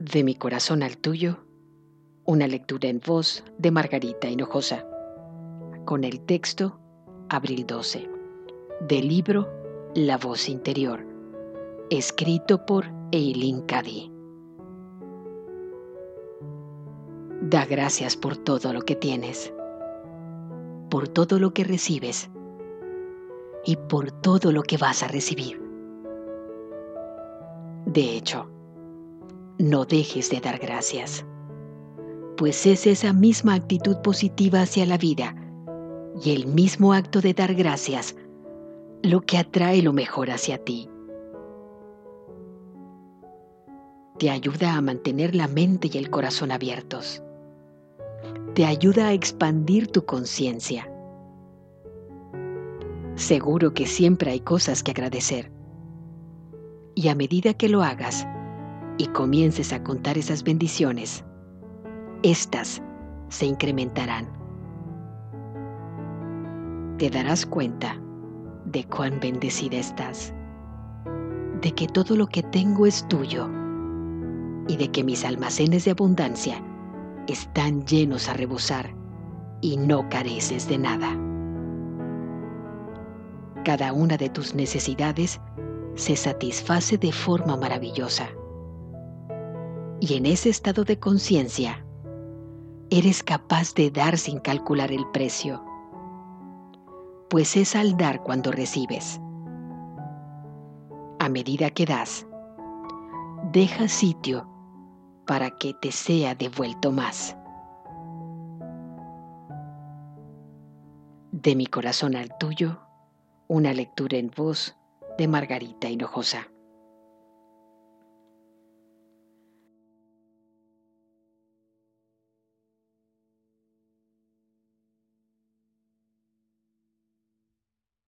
De mi corazón al tuyo, una lectura en voz de Margarita Hinojosa, con el texto Abril 12, del libro La voz interior, escrito por Eileen Cady. Da gracias por todo lo que tienes, por todo lo que recibes y por todo lo que vas a recibir. De hecho, no dejes de dar gracias, pues es esa misma actitud positiva hacia la vida y el mismo acto de dar gracias lo que atrae lo mejor hacia ti. Te ayuda a mantener la mente y el corazón abiertos. Te ayuda a expandir tu conciencia. Seguro que siempre hay cosas que agradecer. Y a medida que lo hagas, y comiences a contar esas bendiciones, estas se incrementarán. Te darás cuenta de cuán bendecida estás, de que todo lo que tengo es tuyo y de que mis almacenes de abundancia están llenos a rebosar y no careces de nada. Cada una de tus necesidades se satisface de forma maravillosa y en ese estado de conciencia, eres capaz de dar sin calcular el precio, pues es al dar cuando recibes. A medida que das, deja sitio para que te sea devuelto más. De mi corazón al tuyo, una lectura en voz de Margarita Hinojosa.